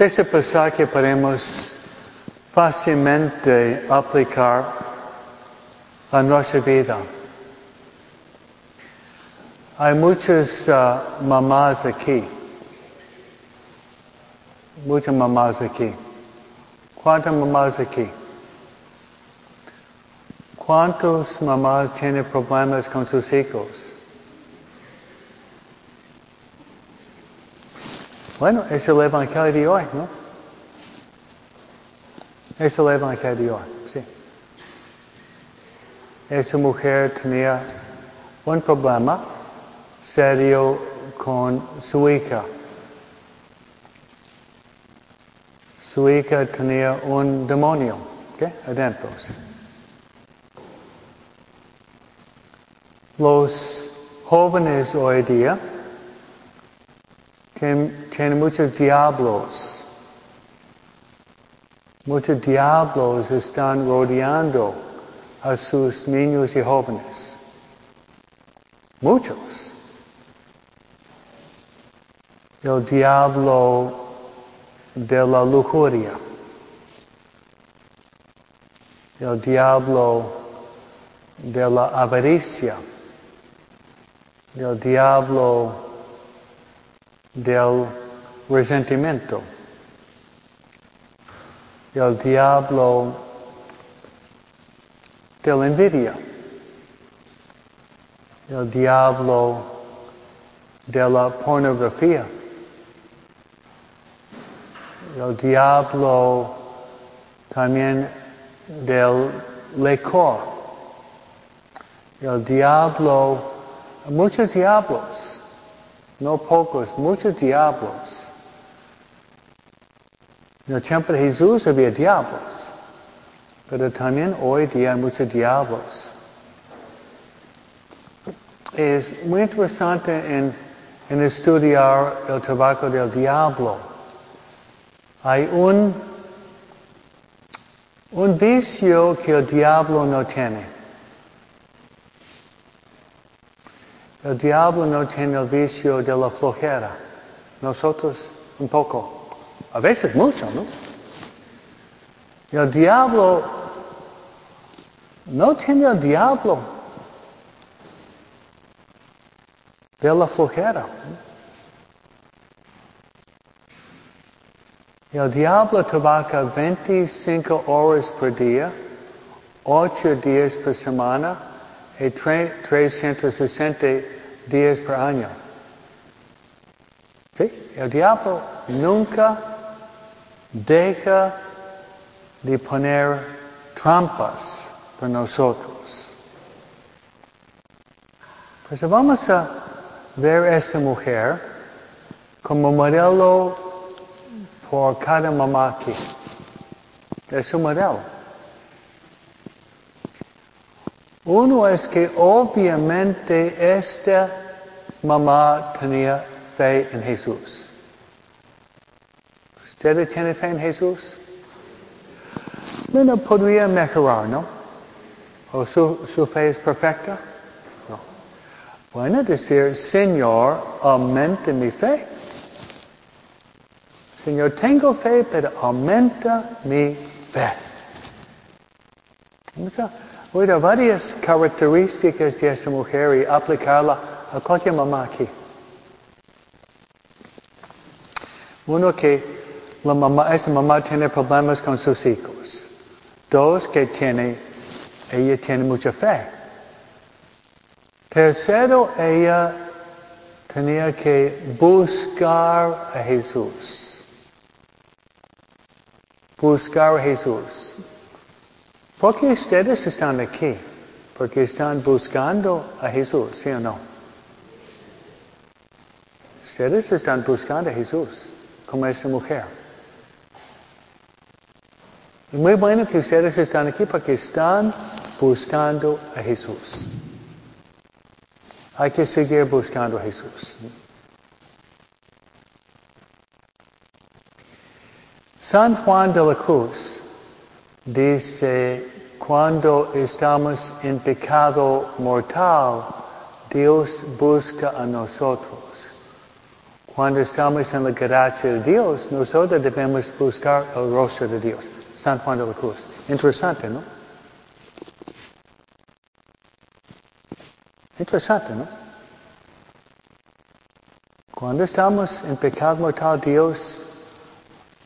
Ese pasaje podemos fácilmente aplicar a nuestra vida. Hay muchas uh, mamás aquí. Muchas mamás aquí. ¿Cuántas mamás aquí? ¿Cuántas mamás tienen problemas con sus hijos? Bueno, es el Evangelio de hoy, ¿no? Es el Evangelio de hoy, sí. Esa mujer tenía un problema serio con su hija. Su hija tenía un demonio, ¿qué? Adentro. Sí. Los jóvenes hoy día tienen muchos diablos. Muchos diablos están rodeando a sus niños y jóvenes. Muchos. El diablo de la lujuria. El diablo de la avaricia el diablo del resentimiento, el diablo de la envidia, el diablo de la pornografía, el diablo también del licor, el diablo muchos diablos, no pocos, muchos diablos. En el tiempo de Jesús había diablos, pero también hoy día hay muchos diablos. Es muy interesante en, en estudiar el tabaco del diablo. Hay un, un vicio que el diablo no tiene. El diablo no tiene el vicio de la flojera. Nosotros un poco. A veces mucho, ¿no? El diablo no tiene el diablo de la flojera. El diablo trabaja 25 horas por día, 8 días por semana, y 360 días por año. ¿Sí? El diablo nunca deja de poner trampas para nosotros. Pues vamos a ver a esta mujer como modelo por cada mamá aquí. Es un modelo. Uno es que obviamente esta mamá tenía fe en Jesús. ¿Usted tiene fe en Jesús? No, podría mejorar, ¿no? ¿O su, fe es perfecta? No. Bueno, decir, Señor, aumenta mi fe. Señor, tengo fe, pero aumenta mi fe. Vamos a Voy a varias características de esa mujer y aplicarla a aquí. Uno que la mamá, esa mamá tiene problemas con sus hijos. Dos que tiene, ella tiene mucha fe. Tercero, ella tenía que buscar a Jesús. Buscar a Jesús. ¿Por qué ustedes están aquí? Porque están buscando a Jesús, ¿sí o no? Ustedes están buscando a Jesús, como esa mujer. Y muy bueno que ustedes están aquí porque están buscando a Jesús. Hay que seguir buscando a Jesús. San Juan de la Cruz dice, cuando estamos en pecado mortal, Dios busca a nosotros. cuando estamos en la gracia de Dios, nosotros debemos buscar el rostro de Dios. San Juan de la Cruz. Interesante, ¿no? Interesante, ¿no? Cuando estamos en pecado mortal, Dios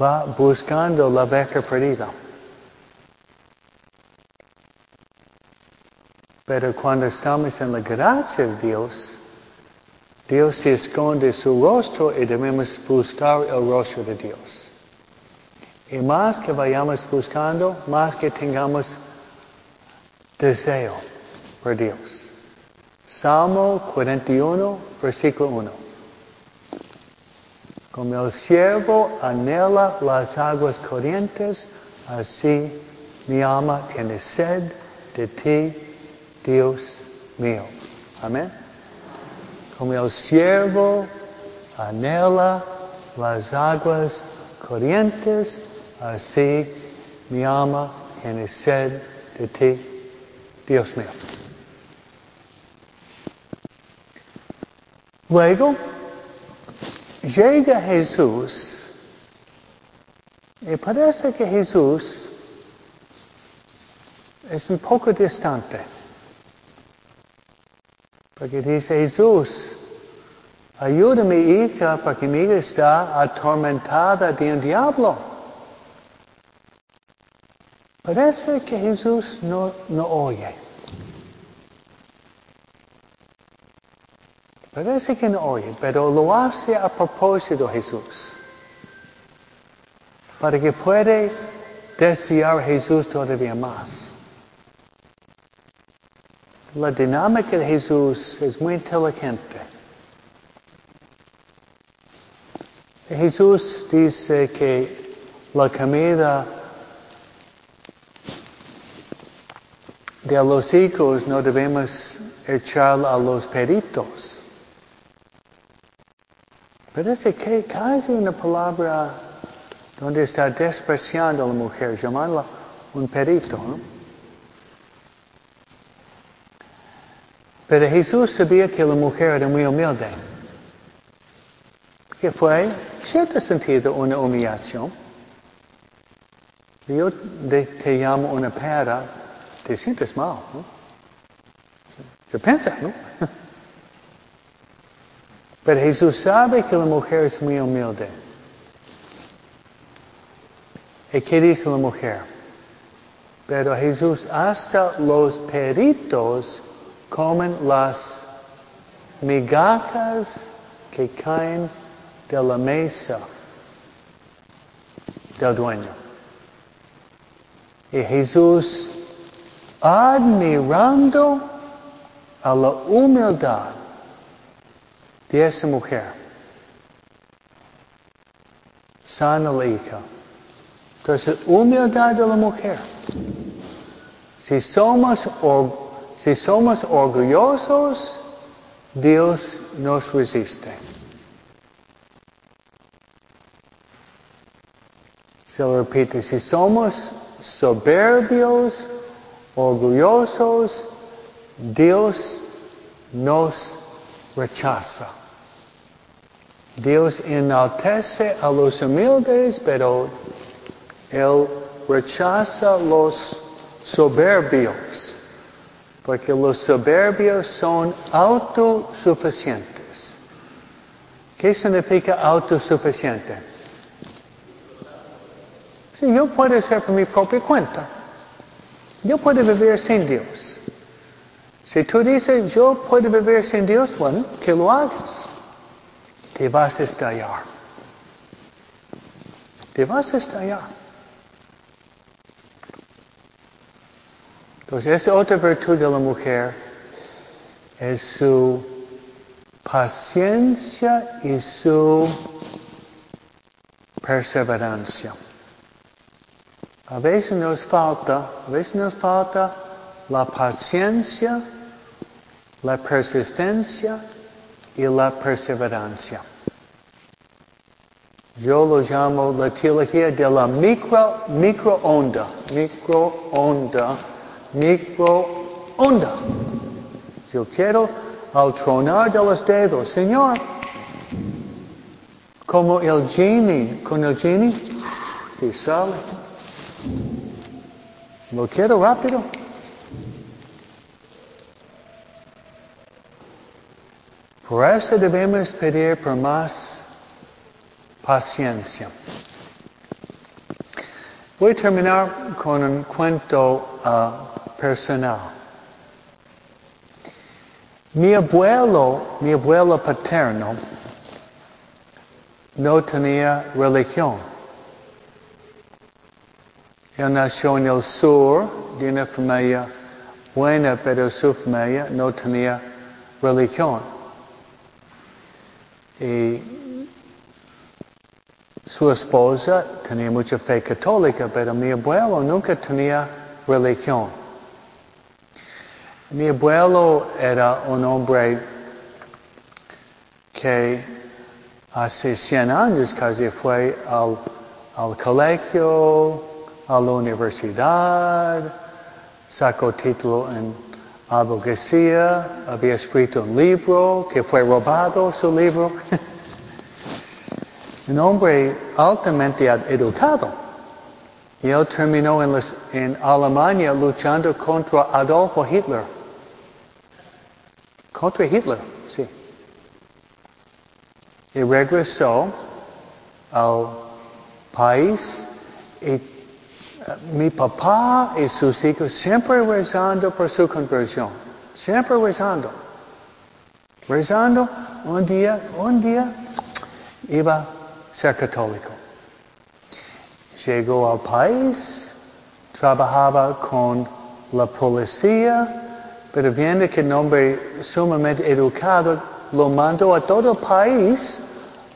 va buscando la beca perdida. Pero cuando estamos en la gracia de Dios, Dios se esconde su rostro y debemos buscar el rostro de Dios. Y más que vayamos buscando, más que tengamos deseo por Dios. Salmo 41, versículo 1. Como el siervo anhela las aguas corrientes, así mi alma tiene sed de ti, Dios mío. Amén. Como el siervo anhela las aguas corrientes, así mi alma tiene sed de ti, Dios mío. Luego, llega Jesús y parece que Jesús es un poco distante. Porque dice Jesús, ayúdame hija porque mi hija está atormentada de un diablo. Parece que Jesús no, no oye. Parece que no oye, pero lo hace a propósito Jesús. Para que puede desear Jesús todavía más. La dinámica de Jesús es muy inteligente. Jesús dice que la comida de los hijos no debemos echar a los peritos. Parece que casi una palabra donde está despreciando a la mujer, llamarla un perito. ¿no? Pero Jesús sabía que la mujer era muy humilde. Que fue, en cierto sentido, una humillación. Yo te llamo una perra, te sientes mal, ¿no? Yo pienso, ¿no? Pero Jesús sabe que la mujer es muy humilde. ¿Y qué dice la mujer? Pero Jesús, hasta los peritos comen las migajas que caen de la mesa del dueño. Y Jesús, admirando a la humildad de esa mujer, sana la hija. Entonces, humildad de la mujer. Si somos, si somos orgullosos, Dios nos resiste. Se lo repite, si somos soberbios, orgullosos, Dios nos rechaza. Dios enaltece a los humildes, pero Él rechaza los soberbios, porque los soberbios son autosuficientes. ¿Qué significa autosuficiente? Si yo puedo ser por mi propia cuenta, yo puedo vivir sin Dios. Si tú dices, yo puedo vivir sin Dios, bueno, que lo hagas. Te vas a estallar. Te vas a estallar. Entonces, esa otra virtud de la mujer es su paciencia y su perseverancia. A veces nos falta, a veces nos falta la paciencia, la persistencia y la perseverancia. Yo lo llamo la teología de la micro, microonda, microonda, microonda. Yo quiero al tronar de los dedos, Señor, como el genie, con el genie, y sale. Lo quiero rápido. Por eso debemos pedir por más paciencia. Voy a terminar con un cuento uh, personal. Mi abuelo, mi abuelo paterno, no tenía religión. Él nació en el sur de una familia buena, pero su familia no tenía religión. Y su esposa tenía mucha fe católica, pero mi abuelo nunca tenía religión. Mi abuelo era un hombre que hace 100 años casi fue al, al colegio, a la universidad, sacó título en abogacía, había escrito un libro que fue robado su libro. un hombre altamente educado. Y él terminó en, en Alemania luchando contra Adolfo Hitler. Contra Hitler, sí. Y regresó al país y mi papá y sus hijos siempre rezando por su conversión. Siempre rezando. Rezando, un día, un día iba a ser católico. Llegó al país, trabajaba con la policía, pero viendo que un hombre sumamente educado lo mandó a todo el país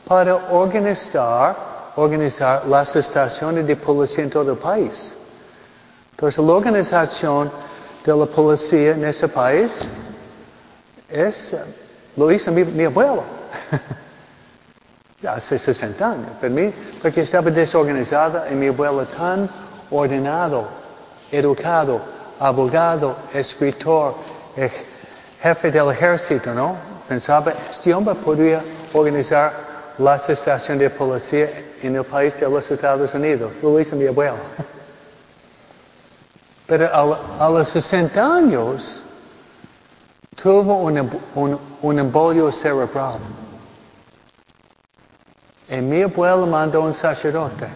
para organizar organizar las estaciones de policía en todo el país. Entonces, la organización de la policía en ese país es, lo hizo mi, abuelo. ya hace 60 años. Pero porque estaba desorganizada y mi abuelo tan ordenado, educado, abogado, escritor, jefe del ejército, ¿no? Pensaba, este hombre podría organizar las estaciones de policía en el país de los Estados Unidos. Lo hizo mi abuelo. Pero a, los 60 años tuvo un, un, embolio cerebral. Y mi abuelo mandó un sacerdote.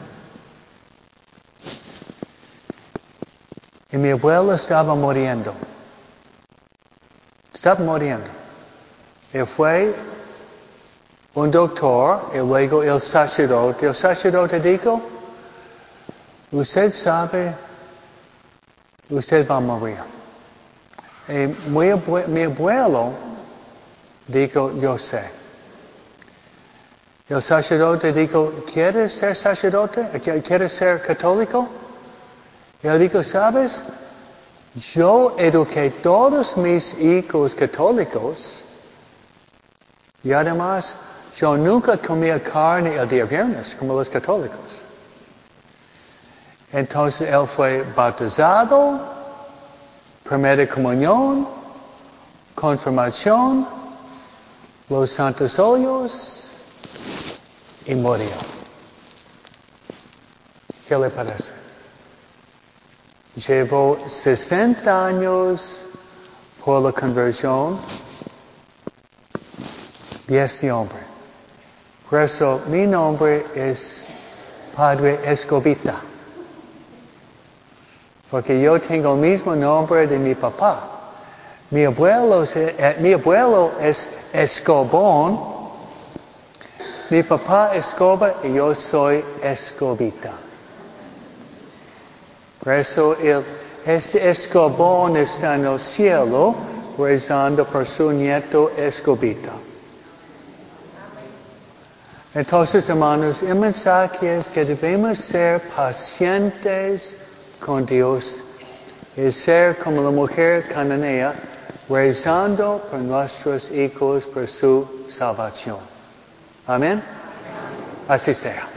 Y mi abuelo estaba muriendo. Estaba muriendo. Y fue un doctor y luego el sacerdote. El sacerdote dijo, usted sabe, usted va a morir. Y mi, abuelo dijo, yo sé. El sacerdote dijo, ¿quieres ser sacerdote? ¿Quieres ser católico? Él dijo, ¿sabes? Yo eduqué todos mis hijos católicos y además yo nunca comía carne el día viernes, como los católicos. Entonces él fue bautizado, primera comunión, confirmación, los santos hoyos y murió. ¿Qué le parece? Llevó 60 años por la conversión de este hombre. Por eso mi nombre es Padre Escobita. Porque yo tengo el mismo nombre de mi papá. Mi abuelo, eh, es Escobón. Mi papá Escoba y yo soy Escobita. Por eso el, este Escobón está en el cielo rezando por su nieto Escobita. Entonces, hermanos, el mensaje es que debemos ser pacientes con Dios y ser como la mujer cananea, rezando por nuestros hijos, por su salvación. Amén. Así sea.